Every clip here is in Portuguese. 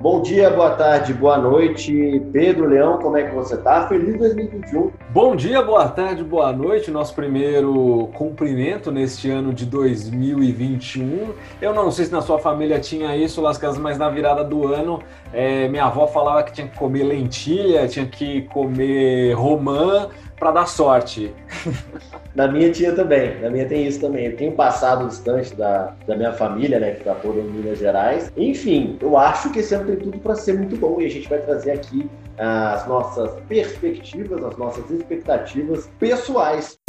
Bom dia, boa tarde, boa noite. Pedro Leão, como é que você tá? Feliz 2021. Bom dia, boa tarde, boa noite. Nosso primeiro cumprimento neste ano de 2021. Eu não sei se na sua família tinha isso, Lascas, mas na virada do ano, é, minha avó falava que tinha que comer lentilha, tinha que comer romã para dar sorte. Na minha tinha também, na minha tem isso também. Eu tenho passado distante da, da minha família, né, que está toda em Minas Gerais. Enfim, eu acho que esse ano tem tudo para ser muito bom e a gente vai trazer aqui as nossas perspectivas, as nossas expectativas pessoais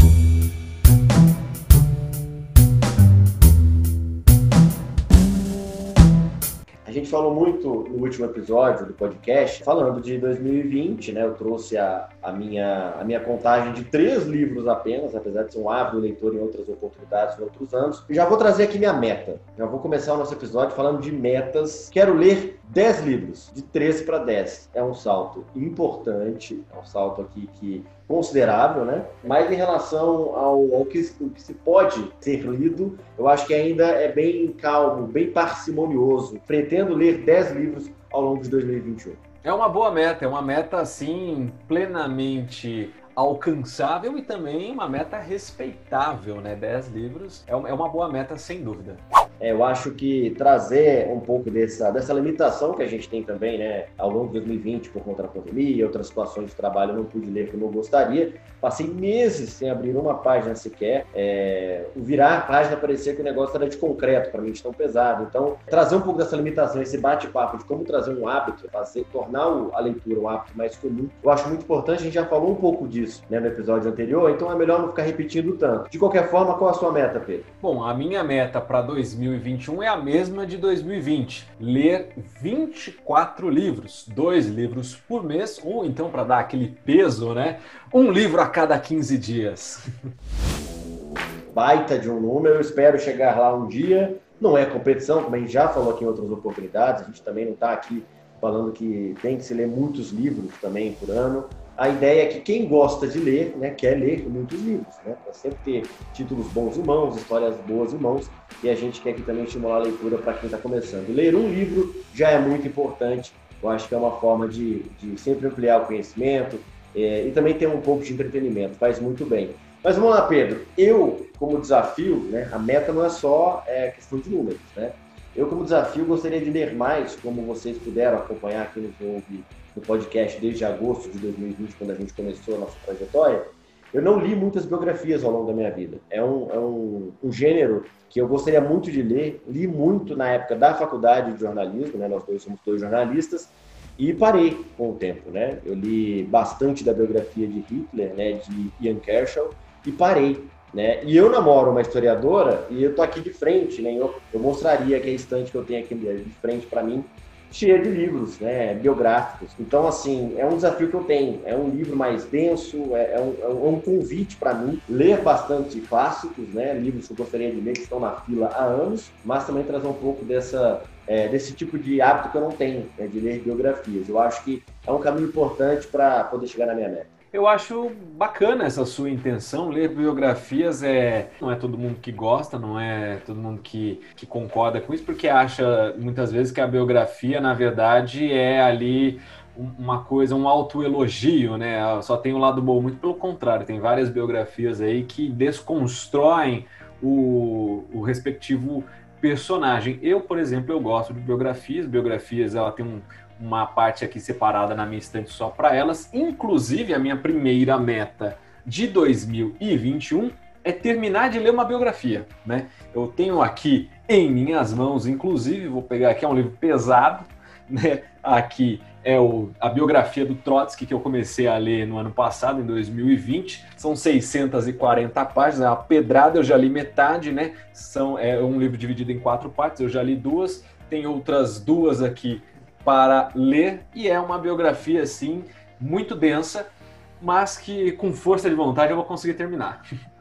A gente falou muito no último episódio do podcast, falando de 2020, né? Eu trouxe a, a, minha, a minha contagem de três livros apenas, apesar de ser um ávido leitor em outras oportunidades, em outros anos. E já vou trazer aqui minha meta. Já vou começar o nosso episódio falando de metas. Quero ler 10 livros, de 13 para 10. É um salto importante, é um salto aqui que considerável, né? Mas em relação ao, ao que, que, se pode ser lido, eu acho que ainda é bem calmo, bem parcimonioso. Pretendo ler 10 livros ao longo de 2021. É uma boa meta, é uma meta assim plenamente alcançável e também uma meta respeitável, né? 10 livros é uma boa meta sem dúvida. É, eu acho que trazer um pouco dessa, dessa limitação que a gente tem também, né, ao longo de 2020, por conta da pandemia e outras situações de trabalho, eu não pude ler como eu gostaria. Passei meses sem abrir uma página sequer. É, virar a página parecia que o negócio era de concreto, para mim, de tão pesado. Então, trazer um pouco dessa limitação, esse bate-papo de como trazer um hábito, fazer, tornar a leitura um hábito mais comum, eu acho muito importante. A gente já falou um pouco disso né, no episódio anterior, então é melhor não ficar repetindo tanto. De qualquer forma, qual a sua meta, Pedro? Bom, a minha meta para 2020 2021 é a mesma de 2020. Ler 24 livros, dois livros por mês, ou então, para dar aquele peso, né? Um livro a cada 15 dias. Baita de um número, espero chegar lá um dia. Não é competição, como a gente já falou aqui em outras oportunidades, a gente também não está aqui falando que tem que se ler muitos livros também por ano a ideia é que quem gosta de ler, né, quer ler muitos livros, né, para sempre ter títulos bons em mãos, histórias boas em mãos, e a gente quer aqui também estimular a leitura para quem está começando. Ler um livro já é muito importante, eu acho que é uma forma de, de sempre ampliar o conhecimento é, e também ter um pouco de entretenimento, faz muito bem. Mas vamos lá, Pedro. Eu, como desafio, né, a meta não é só é, questão de números, né? Eu, como desafio, gostaria de ler mais, como vocês puderam acompanhar aqui no Ouve no podcast desde agosto de 2020, quando a gente começou a nossa trajetória, eu não li muitas biografias ao longo da minha vida. É um, é um, um gênero que eu gostaria muito de ler, li muito na época da faculdade de jornalismo, né? nós dois somos dois jornalistas, e parei com o tempo. Né? Eu li bastante da biografia de Hitler, né? de Ian Kershaw, e parei. Né? E eu namoro uma historiadora e eu tô aqui de frente, né? Eu, eu mostraria que a estante que eu tenho aqui de frente para mim cheia de livros né, biográficos. Então, assim, é um desafio que eu tenho. É um livro mais denso, é, é um, é um, convite para mim ler bastante clássicos, né, livros que eu gostaria de ler que estão na fila há anos, mas também trazer um pouco dessa, é, desse tipo de hábito que eu não tenho, né, de ler biografias. Eu acho que é um caminho importante para poder chegar na minha meta. Eu acho bacana essa sua intenção. Ler biografias é não é todo mundo que gosta, não é todo mundo que, que concorda com isso, porque acha muitas vezes que a biografia, na verdade, é ali uma coisa, um autoelogio, né? Só tem o um lado bom, muito pelo contrário, tem várias biografias aí que desconstroem o, o respectivo personagem. Eu, por exemplo, eu gosto de biografias. Biografias, ela tem um, uma parte aqui separada na minha estante só para elas. Inclusive, a minha primeira meta de 2021 é terminar de ler uma biografia, né? Eu tenho aqui em minhas mãos, inclusive, vou pegar aqui, é um livro pesado, né? Aqui é o, a biografia do Trotsky que eu comecei a ler no ano passado, em 2020. São 640 páginas, é uma pedrada, eu já li metade, né? São, é um livro dividido em quatro partes, eu já li duas. Tem outras duas aqui para ler e é uma biografia assim muito densa, mas que com força de vontade eu vou conseguir terminar.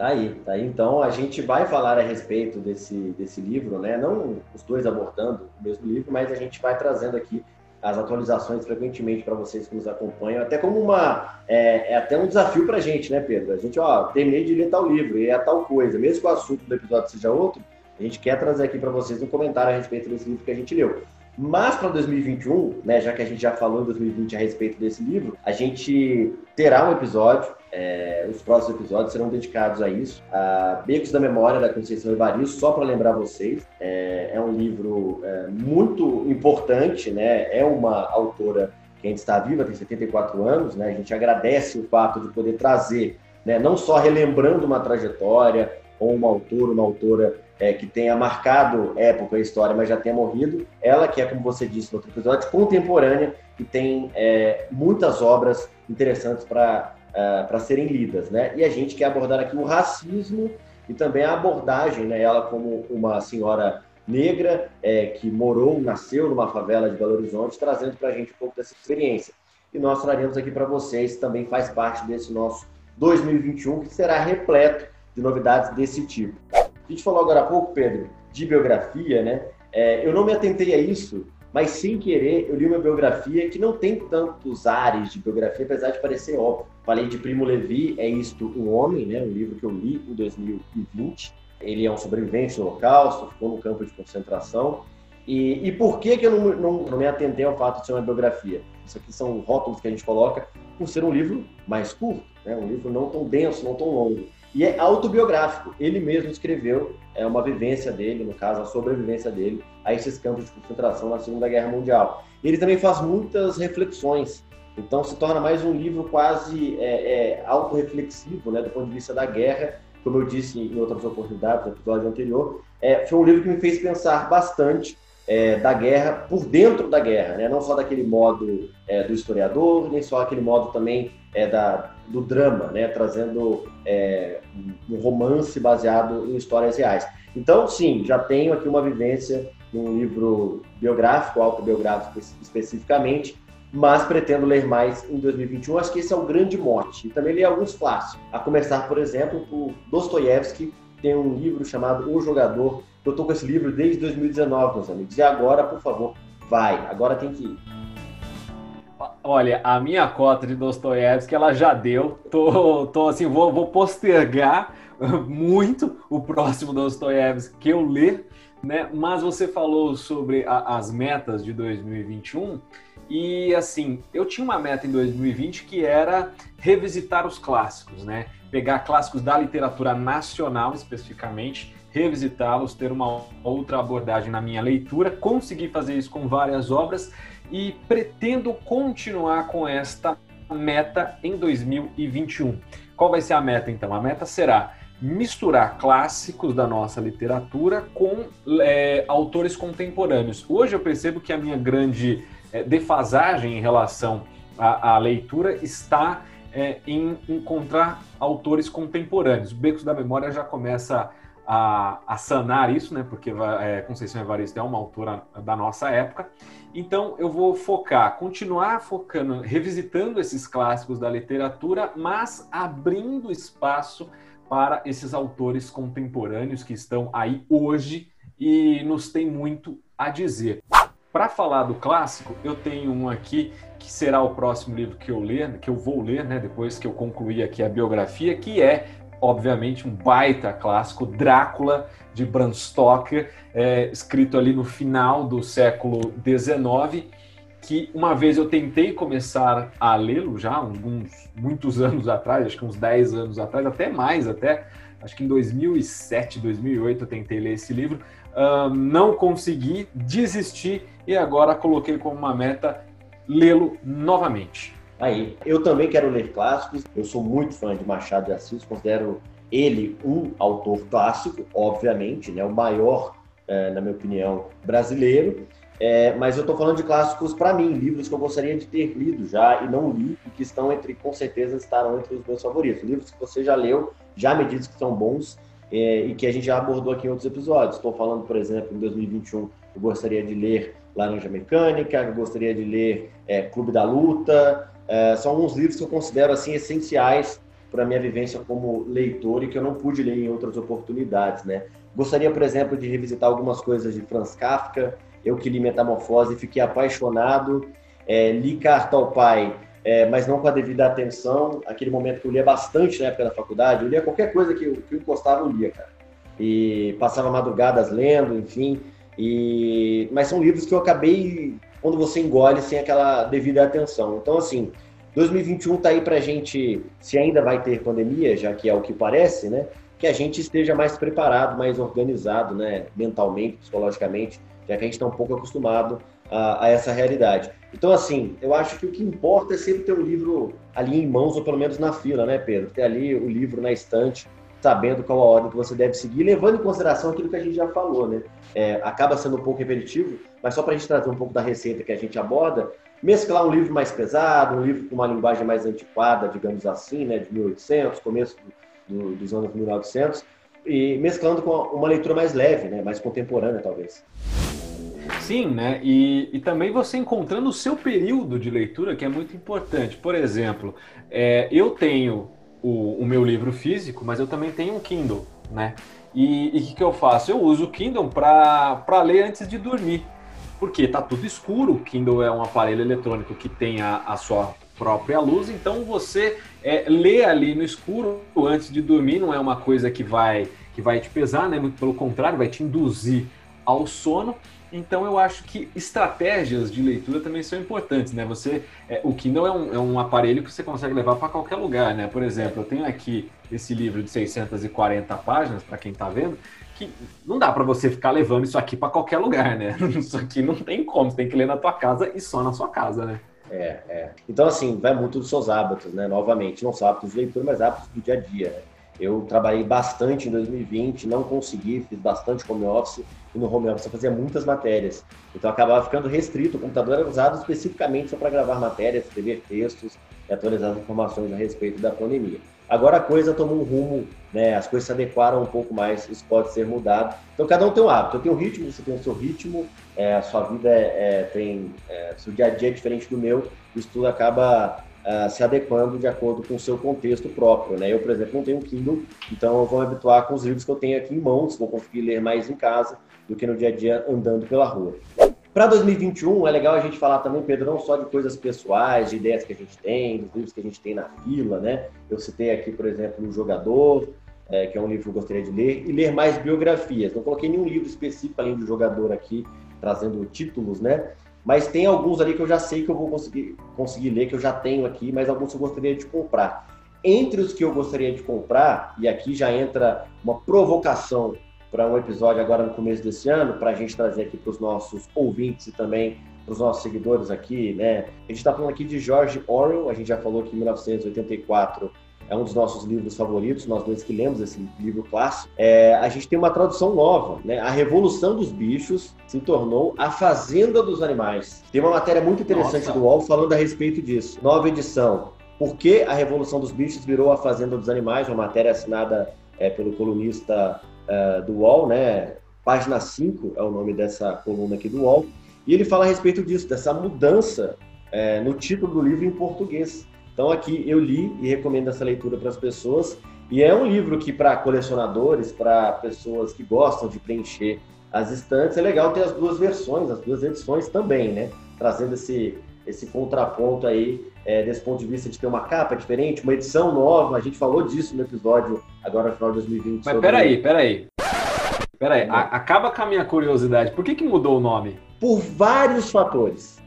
Tá aí, tá aí. Então a gente vai falar a respeito desse, desse livro, né? Não os dois abordando o mesmo livro, mas a gente vai trazendo aqui as atualizações frequentemente para vocês que nos acompanham, até como uma é, é até um desafio para a gente, né, Pedro? A gente, ó, terminei de ler tal livro e é tal coisa, mesmo que o assunto do episódio seja outro, a gente quer trazer aqui para vocês um comentário a respeito desse livro que a gente leu. Mas para 2021, né, já que a gente já falou em 2020 a respeito desse livro, a gente terá um episódio, é, os próximos episódios serão dedicados a isso, a Becos da Memória da Conceição Evaristo, só para lembrar vocês, é, é um livro é, muito importante, né, é uma autora que ainda está viva, tem 74 anos, né, a gente agradece o fato de poder trazer, né, não só relembrando uma trajetória, ou uma autora, uma autora é, que tenha marcado época e história, mas já tenha morrido. Ela, que é, como você disse no outro episódio, contemporânea e tem é, muitas obras interessantes para uh, serem lidas. Né? E a gente quer abordar aqui o racismo e também a abordagem, né? ela como uma senhora negra é, que morou, nasceu numa favela de Belo Horizonte, trazendo para a gente um pouco dessa experiência. E nós traremos aqui para vocês, também faz parte desse nosso 2021, que será repleto de novidades desse tipo. A gente falou agora há pouco, Pedro, de biografia, né? É, eu não me atentei a isso, mas sem querer eu li uma biografia que não tem tantos ares de biografia, apesar de parecer óbvio. Falei de Primo Levi, É Isto um Homem, né? um livro que eu li em 2020. Ele é um sobrevivente do Holocausto, ficou no campo de concentração. E, e por que, que eu não, não, não me atentei ao fato de ser uma biografia? Isso aqui são rótulos que a gente coloca por ser um livro mais curto, né? um livro não tão denso, não tão longo. E é autobiográfico. Ele mesmo escreveu é, uma vivência dele, no caso, a sobrevivência dele a esses campos de concentração na Segunda Guerra Mundial. Ele também faz muitas reflexões. Então se torna mais um livro quase é, é, autorreflexivo, né, do ponto de vista da guerra. Como eu disse em outras oportunidades, no episódio anterior, é, foi um livro que me fez pensar bastante é, da guerra por dentro da guerra, né? não só daquele modo é, do historiador, nem só aquele modo também é, da, do drama, né? trazendo é, um romance baseado em histórias reais. Então, sim, já tenho aqui uma vivência num livro biográfico, autobiográfico especificamente, mas pretendo ler mais em 2021. Acho que esse é o grande mote. E também li alguns clássicos, a começar, por exemplo, por Dostoiévski, tem um livro chamado O Jogador. Eu estou com esse livro desde 2019, meus amigos. E agora, por favor, vai. Agora tem que ir. Olha, a minha cota de Dostoiévski, ela já deu. Tô, tô assim, vou, vou postergar muito o próximo Dostoiévski que eu ler, né? Mas você falou sobre a, as metas de 2021 e assim, eu tinha uma meta em 2020 que era revisitar os clássicos, né? Pegar clássicos da literatura nacional especificamente, revisitá-los, ter uma outra abordagem na minha leitura, conseguir fazer isso com várias obras e pretendo continuar com esta meta em 2021. Qual vai ser a meta então? A meta será misturar clássicos da nossa literatura com é, autores contemporâneos. Hoje eu percebo que a minha grande é, defasagem em relação à, à leitura está é, em encontrar autores contemporâneos. Becos da Memória já começa a, a sanar isso, né? Porque é, Conceição Evaristo é uma autora da nossa época. Então eu vou focar, continuar focando, revisitando esses clássicos da literatura, mas abrindo espaço para esses autores contemporâneos que estão aí hoje e nos tem muito a dizer. Para falar do clássico, eu tenho um aqui que será o próximo livro que eu ler, que eu vou ler, né, depois que eu concluir aqui a biografia, que é, obviamente, um baita clássico, Drácula de Bram Stoker, é, escrito ali no final do século XIX, que uma vez eu tentei começar a lê-lo já, alguns muitos anos atrás, acho que uns 10 anos atrás, até mais até, acho que em 2007, 2008 eu tentei ler esse livro, uh, não consegui, desisti e agora coloquei como uma meta lê-lo novamente. Aí, eu também quero ler clássicos. Eu sou muito fã de Machado de Assis, considero ele um autor clássico, obviamente, né, o maior, é, na minha opinião, brasileiro. É, mas eu estou falando de clássicos para mim, livros que eu gostaria de ter lido já e não li e que estão entre, com certeza, estarão entre os meus favoritos. Livros que você já leu, já me diz que são bons é, e que a gente já abordou aqui em outros episódios. Estou falando, por exemplo, em 2021, eu gostaria de ler Laranja Mecânica, eu gostaria de ler é, Clube da Luta. É, são alguns livros que eu considero assim essenciais para a minha vivência como leitor e que eu não pude ler em outras oportunidades, né? Gostaria, por exemplo, de revisitar algumas coisas de Franz Kafka. Eu que li Metamorfose fiquei apaixonado. É, li Carta ao Pai é, mas não com a devida atenção. Aquele momento que eu lia bastante na época da faculdade, eu lia qualquer coisa que eu, que eu encostava, eu lia, cara. E passava madrugadas lendo, enfim. E, mas são livros que eu acabei, quando você engole, sem aquela devida atenção. Então, assim, 2021 está aí para a gente, se ainda vai ter pandemia, já que é o que parece, né? Que a gente esteja mais preparado, mais organizado, né? Mentalmente, psicologicamente, já que a gente está um pouco acostumado a, a, essa realidade. Então, assim, eu acho que o que importa é sempre ter o um livro ali em mãos, ou pelo menos na fila, né, Pedro? Ter ali o livro na estante, sabendo qual a ordem que você deve seguir, levando em consideração aquilo que a gente já falou, né? É, acaba sendo um pouco repetitivo, mas só para a gente trazer um pouco da receita que a gente aborda, mesclar um livro mais pesado, um livro com uma linguagem mais antiquada, digamos assim, né, de 1800, começo do, dos anos 1900, e mesclando com uma leitura mais leve, né, mais contemporânea, talvez. Sim, né? E, e também você encontrando o seu período de leitura, que é muito importante. Por exemplo, é, eu tenho o, o, meu livro físico, mas eu também tenho um Kindle, né? E o que, que eu faço? Eu uso o Kindle para ler antes de dormir. Porque tá tudo escuro, o Kindle é um aparelho eletrônico que tem a, a sua própria luz, então você é, lê ali no escuro antes de dormir, não é uma coisa que vai, que vai te pesar, né? Muito pelo contrário, vai te induzir ao sono. Então eu acho que estratégias de leitura também são importantes, né? Você, é, o Kindle é um, é um aparelho que você consegue levar para qualquer lugar, né? Por exemplo, eu tenho aqui esse livro de 640 páginas para quem está vendo, que não dá para você ficar levando isso aqui para qualquer lugar, né? Isso aqui não tem como, você tem que ler na tua casa e só na sua casa, né? É, é. Então, assim, vai muito dos seus hábitos, né? Novamente, não só hábitos de leitura, mas hábitos do dia a dia. Né? Eu trabalhei bastante em 2020, não consegui, fiz bastante home office, e no home office eu fazia muitas matérias. Então acabava ficando restrito, o computador era usado especificamente só para gravar matérias, escrever textos e atualizar as informações a respeito da pandemia. Agora a coisa tomou um rumo, né, as coisas se adequaram um pouco mais, isso pode ser mudado. Então cada um tem um hábito, eu tenho um ritmo, você tem o seu ritmo, é, a sua vida é, é, tem, é, seu dia a dia é diferente do meu, isso tudo acaba Uh, se adequando de acordo com o seu contexto próprio. Né? Eu, por exemplo, não tenho Kindle, então eu vou me habituar com os livros que eu tenho aqui em mãos, vou conseguir ler mais em casa do que no dia a dia andando pela rua. Para 2021, é legal a gente falar também, Pedro, não só de coisas pessoais, de ideias que a gente tem, dos livros que a gente tem na fila, né? Eu citei aqui, por exemplo, O Jogador, é, que é um livro que eu gostaria de ler, e ler mais biografias. Não coloquei nenhum livro específico além do Jogador aqui, trazendo títulos, né? Mas tem alguns ali que eu já sei que eu vou conseguir, conseguir ler, que eu já tenho aqui, mas alguns eu gostaria de comprar. Entre os que eu gostaria de comprar, e aqui já entra uma provocação para um episódio agora no começo desse ano, para a gente trazer aqui para os nossos ouvintes e também para os nossos seguidores aqui, né? A gente está falando aqui de George Orwell, a gente já falou que em 1984 é um dos nossos livros favoritos, nós dois que lemos esse livro clássico. É, a gente tem uma tradução nova, né? A Revolução dos Bichos se tornou a Fazenda dos Animais. Tem uma matéria muito interessante Nossa. do UOL falando a respeito disso. Nova edição. Por que a Revolução dos Bichos virou a Fazenda dos Animais? Uma matéria assinada é, pelo colunista uh, do UOL, né? Página 5 é o nome dessa coluna aqui do UOL. E ele fala a respeito disso, dessa mudança é, no título do livro em português. Então aqui eu li e recomendo essa leitura para as pessoas. E é um livro que para colecionadores, para pessoas que gostam de preencher as estantes, é legal ter as duas versões, as duas edições também, né? Trazendo esse, esse contraponto aí, é, desse ponto de vista de ter uma capa diferente, uma edição nova. A gente falou disso no episódio agora no final de 2020. Mas sobre... peraí, peraí. Peraí, a, acaba com a minha curiosidade. Por que, que mudou o nome? Por vários fatores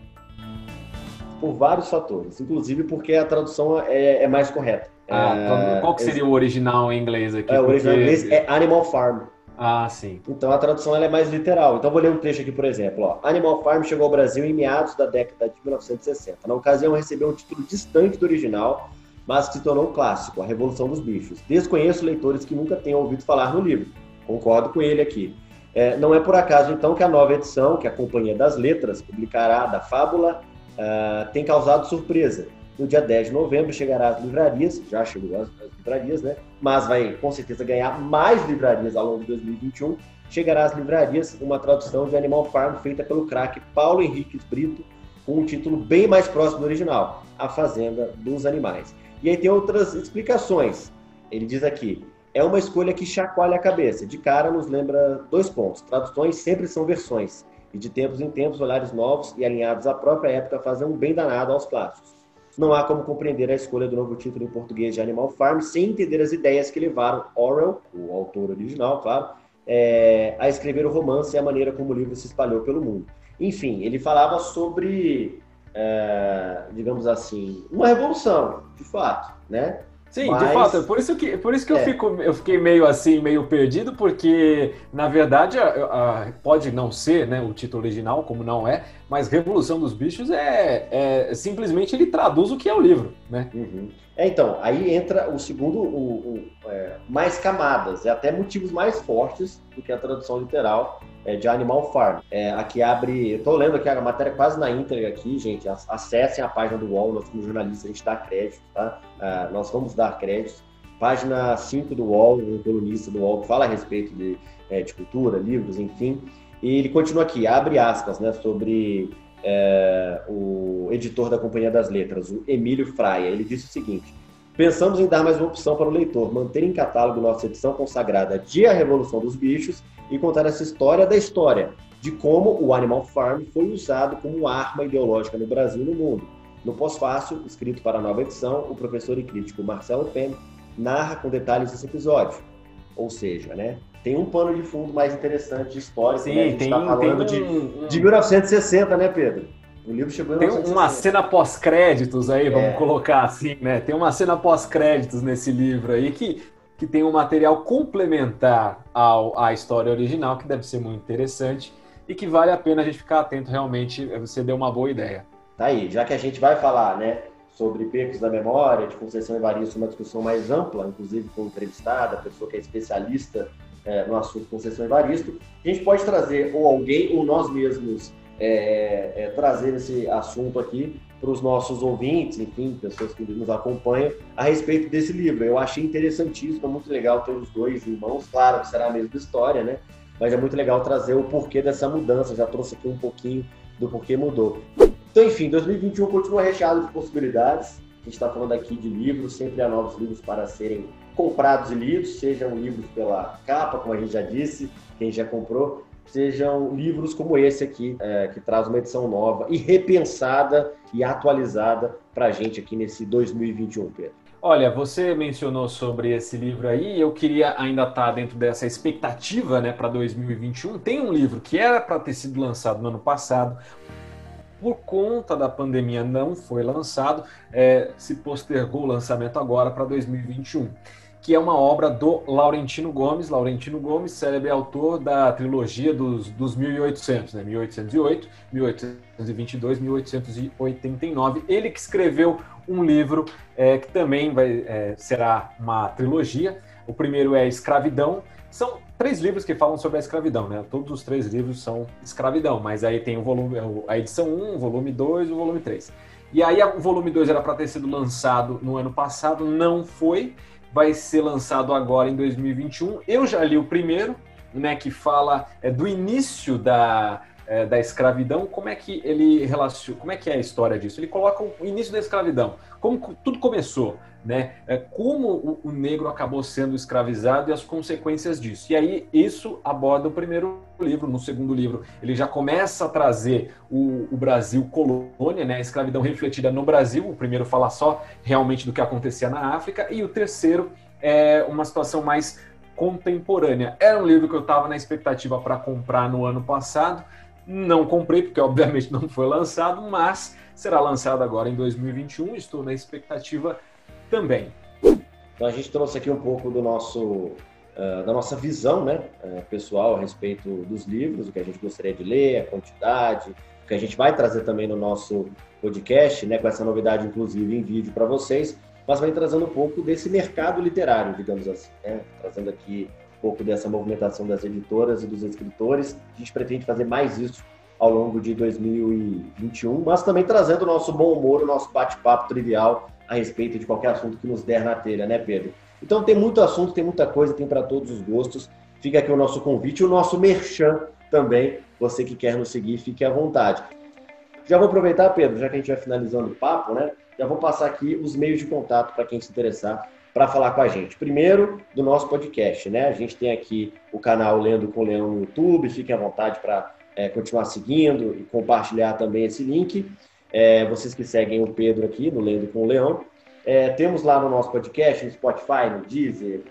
por vários fatores, inclusive porque a tradução é, é mais correta. Ah, é, qual que seria o original em inglês aqui? É, o original porque... em inglês é Animal Farm. Ah, sim. Então a tradução é mais literal. Então vou ler um trecho aqui, por exemplo. Ó. Animal Farm chegou ao Brasil em meados da década de 1960. Na ocasião recebeu um título distante do original, mas que se tornou um clássico, A Revolução dos Bichos. Desconheço leitores que nunca tenham ouvido falar no livro. Concordo com ele aqui. É, não é por acaso, então, que a nova edição, que a Companhia das Letras publicará da fábula uh, tem causado surpresa. No dia 10 de novembro chegará às livrarias, já chegou às, às livrarias, né? Mas vai com certeza ganhar mais livrarias ao longo de 2021. Chegará às livrarias uma tradução de Animal Farm feita pelo craque Paulo Henrique Brito, com um título bem mais próximo do original, A Fazenda dos Animais. E aí tem outras explicações. Ele diz aqui: é uma escolha que chacoalha a cabeça. De cara nos lembra dois pontos. Traduções sempre são versões e de tempos em tempos olhares novos e alinhados à própria época fazem um bem danado aos clássicos. Não há como compreender a escolha do novo título em português de Animal Farm sem entender as ideias que levaram Orwell, o autor original, claro, é, a escrever o romance e a maneira como o livro se espalhou pelo mundo. Enfim, ele falava sobre, é, digamos assim, uma revolução, de fato, né? Sim, Mas... de fato, por isso que, por isso que é. eu, fico, eu fiquei meio assim, meio perdido, porque, na verdade, a, a, pode não ser né, o título original, como não é, mas Revolução dos Bichos é, é simplesmente ele traduz o que é o livro, né? Uhum. É, então, aí entra o segundo, o, o é, mais camadas, é até motivos mais fortes do que a tradução literal é, de Animal Farm. É, aqui abre, eu tô lendo aqui a matéria quase na íntegra aqui, gente, acessem a página do UOL, nós como jornalistas a gente dá crédito, tá? Ah, nós vamos dar crédito. Página 5 do UOL, um colunista do UOL que fala a respeito de, é, de cultura, livros, enfim. E ele continua aqui, abre aspas, né, sobre é, o editor da Companhia das Letras, o Emílio Fraia. Ele disse o seguinte: Pensamos em dar mais uma opção para o leitor, manter em catálogo nossa edição consagrada de A Revolução dos Bichos e contar essa história da história, de como o Animal Farm foi usado como arma ideológica no Brasil e no mundo. No pós-fácil, escrito para a nova edição, o professor e crítico Marcelo Penn narra com detalhes esse episódio. Ou seja, né, tem um pano de fundo mais interessante de história. Sim, né? a gente tem, tá falando tem um, de, de 1960, né, Pedro? O livro chegou em Tem uma cena pós-créditos aí, vamos é. colocar assim, né? Tem uma cena pós-créditos nesse livro aí que, que tem um material complementar ao, à história original, que deve ser muito interessante e que vale a pena a gente ficar atento realmente. Você deu uma boa ideia. Tá aí, já que a gente vai falar, né? sobre percos da memória, de Conceição Evaristo, uma discussão mais ampla, inclusive com entrevistada, pessoa que é especialista é, no assunto Conceição Evaristo, a gente pode trazer ou alguém ou nós mesmos é, é, trazer esse assunto aqui para os nossos ouvintes, enfim, pessoas que nos acompanham, a respeito desse livro. Eu achei interessantíssimo, é muito legal ter os dois irmãos, claro que será a mesma história, né? Mas é muito legal trazer o porquê dessa mudança, já trouxe aqui um pouquinho do porquê mudou. Então, enfim, 2021 continua recheado de possibilidades. A gente está falando aqui de livros, sempre há novos livros para serem comprados e lidos, sejam livros pela capa, como a gente já disse, quem já comprou, sejam livros como esse aqui, é, que traz uma edição nova e repensada e atualizada para a gente aqui nesse 2021, Pedro. Olha, você mencionou sobre esse livro aí, eu queria ainda estar tá dentro dessa expectativa né, para 2021. Tem um livro que era para ter sido lançado no ano passado, por conta da pandemia não foi lançado, é, se postergou o lançamento agora para 2021 que é uma obra do Laurentino Gomes. Laurentino Gomes, célebre autor da trilogia dos, dos 1800, né? 1808, 1822, 1889. Ele que escreveu um livro é, que também vai, é, será uma trilogia. O primeiro é Escravidão. São três livros que falam sobre a escravidão, né? Todos os três livros são escravidão, mas aí tem o volume, a edição 1, o volume 2 e o volume 3. E aí o volume 2 era para ter sido lançado no ano passado, não foi vai ser lançado agora em 2021. Eu já li o primeiro, né, que fala é, do início da, é, da escravidão. Como é que ele relaciona? Como é que é a história disso? Ele coloca o início da escravidão, como tudo começou, né? É, como o, o, negro acabou sendo escravizado e as consequências disso. E aí isso aborda o primeiro livro. No segundo livro, ele já começa a trazer o, o Brasil colônia, né? A escravidão refletida no Brasil. O primeiro fala só realmente do que acontecia na África e o terceiro é uma situação mais contemporânea. Era um livro que eu estava na expectativa para comprar no ano passado. Não comprei, porque obviamente não foi lançado, mas será lançado agora em 2021. Estou na expectativa também. Então a gente trouxe aqui um pouco do nosso, uh, da nossa visão né, uh, pessoal a respeito dos livros, o que a gente gostaria de ler, a quantidade, o que a gente vai trazer também no nosso podcast, né, com essa novidade inclusive em vídeo para vocês, mas vai trazendo um pouco desse mercado literário, digamos assim, né, trazendo aqui pouco dessa movimentação das editoras e dos escritores. A gente pretende fazer mais isso ao longo de 2021, mas também trazendo o nosso bom humor, o nosso bate-papo trivial a respeito de qualquer assunto que nos der na telha, né, Pedro? Então tem muito assunto, tem muita coisa, tem para todos os gostos. Fica aqui o nosso convite, o nosso merchan também. Você que quer nos seguir, fique à vontade. Já vou aproveitar, Pedro, já que a gente vai finalizando o papo, né? Já vou passar aqui os meios de contato para quem se interessar para falar com a gente. Primeiro, do nosso podcast, né? A gente tem aqui o canal Lendo com Leão no YouTube, fiquem à vontade para é, continuar seguindo e compartilhar também esse link é, vocês que seguem o Pedro aqui no Lendo com o Leão. É, temos lá no nosso podcast, no Spotify, no Deezer,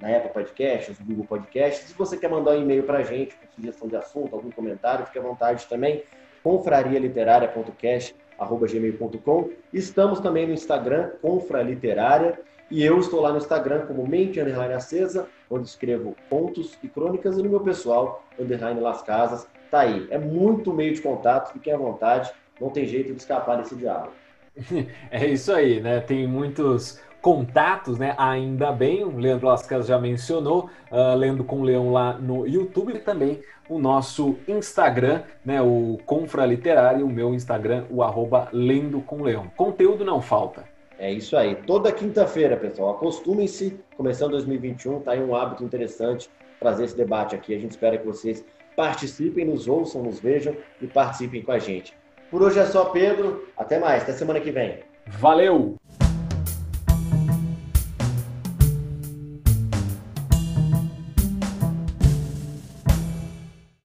na Apple Podcasts, no Google Podcasts. Se você quer mandar um e-mail para a gente com sugestão de assunto, algum comentário, fique à vontade também, confrarialiterária.cast.gmail.com. Estamos também no Instagram, Confraliterária, e eu estou lá no Instagram como Mente Underline Acesa, onde escrevo contos e crônicas, e no meu pessoal, Underline Las Casas, tá aí. É muito meio de contato, fiquem à vontade, não tem jeito de escapar desse diálogo. É isso aí, né? Tem muitos contatos, né? Ainda bem, o Leandro Lascas já mencionou, uh, Lendo com Leão lá no YouTube e também o nosso Instagram, né? O Confra Literário, o meu Instagram, o arroba Lendo com Leão. Conteúdo não falta. É isso aí. Toda quinta-feira, pessoal. Acostumem-se, começando 2021, tá aí um hábito interessante trazer esse debate aqui. A gente espera que vocês participem, nos ouçam, nos vejam e participem com a gente. Por hoje é só, Pedro. Até mais, até semana que vem. Valeu!